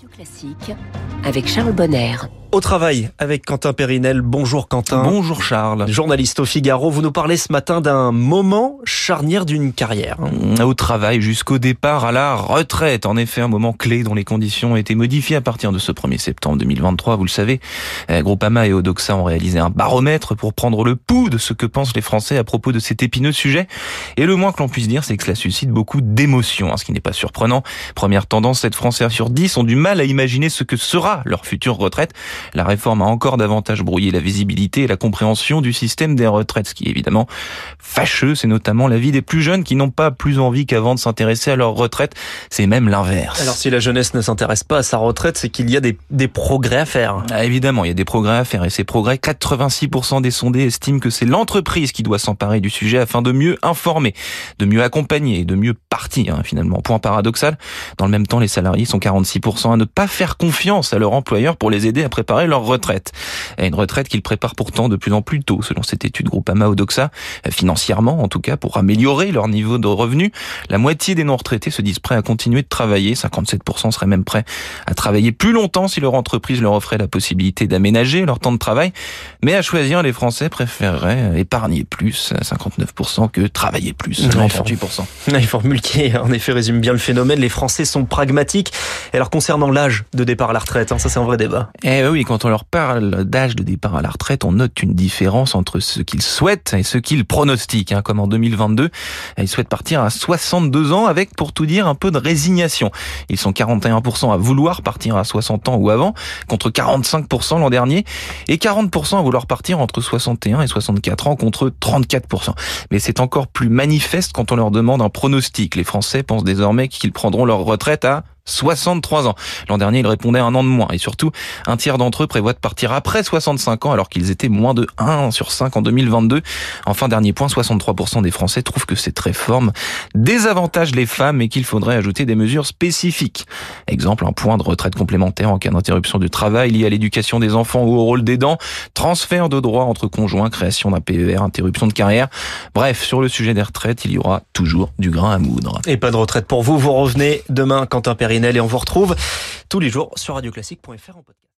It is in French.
Radio Classique avec Charles Bonner. Au travail avec Quentin Périnel. Bonjour Quentin. Bonjour Charles. Journaliste au Figaro, vous nous parlez ce matin d'un moment charnière d'une carrière. Mmh, au travail jusqu'au départ à la retraite. En effet, un moment clé dont les conditions ont été modifiées à partir de ce 1er septembre 2023. Vous le savez, euh, Groupama et Odoxa ont réalisé un baromètre pour prendre le pouls de ce que pensent les Français à propos de cet épineux sujet. Et le moins que l'on puisse dire, c'est que cela suscite beaucoup d'émotions, hein, ce qui n'est pas surprenant. Première tendance, 7 Français sur 10 ont du mal à imaginer ce que sera leur future retraite. La réforme a encore davantage brouillé la visibilité et la compréhension du système des retraites, ce qui évidemment fâcheux. C'est notamment l'avis des plus jeunes qui n'ont pas plus envie qu'avant de s'intéresser à leur retraite. C'est même l'inverse. Alors si la jeunesse ne s'intéresse pas à sa retraite, c'est qu'il y a des, des, progrès à faire. Ah, évidemment, il y a des progrès à faire et ces progrès, 86% des sondés estiment que c'est l'entreprise qui doit s'emparer du sujet afin de mieux informer, de mieux accompagner et de mieux partir hein, finalement. Point paradoxal, dans le même temps, les salariés sont 46% à ne pas faire confiance à leur employeur pour les aider à préparer leur retraite. Et une retraite qu'ils préparent pourtant de plus en plus tôt, selon cette étude Groupama Odoxa, euh, financièrement en tout cas, pour améliorer leur niveau de revenu. La moitié des non-retraités se disent prêts à continuer de travailler, 57% seraient même prêts à travailler plus longtemps si leur entreprise leur offrait la possibilité d'aménager leur temps de travail. Mais à choisir, les Français préféreraient épargner plus, 59%, que travailler plus, 38%. Une formule qui, en effet, résume bien le phénomène. Les Français sont pragmatiques. Et alors, concernant l'âge de départ à la retraite, hein, ça c'est un vrai débat. Eh oui, quand on leur parle d'âge de départ à la retraite, on note une différence entre ce qu'ils souhaitent et ce qu'ils pronostiquent. Hein, comme en 2022, ils souhaitent partir à 62 ans avec, pour tout dire, un peu de résignation. Ils sont 41% à vouloir partir à 60 ans ou avant, contre 45% l'an dernier, et 40% à vouloir partir entre 61 et 64 ans, contre 34%. Mais c'est encore plus manifeste quand on leur demande un pronostic. Les Français pensent désormais qu'ils prendront leur retraite à 63 ans. L'an dernier, ils répondaient un an de moins. Et surtout, un tiers d'entre eux prévoit de partir après 65 ans, alors qu'ils étaient moins de 1 sur 5 en 2022. Enfin, dernier point, 63% des Français trouvent que cette réforme désavantage les femmes et qu'il faudrait ajouter des mesures spécifiques. Exemple, un point de retraite complémentaire en cas d'interruption du travail lié à l'éducation des enfants ou au rôle d'aidant, transfert de droits entre conjoints, création d'un PER, interruption de carrière. Bref, sur le sujet des retraites, il y aura toujours du grain à moudre. Et pas de retraite pour vous. Vous revenez demain, Quentin Et on vous retrouve tous les jours sur radioclassique.fr en podcast.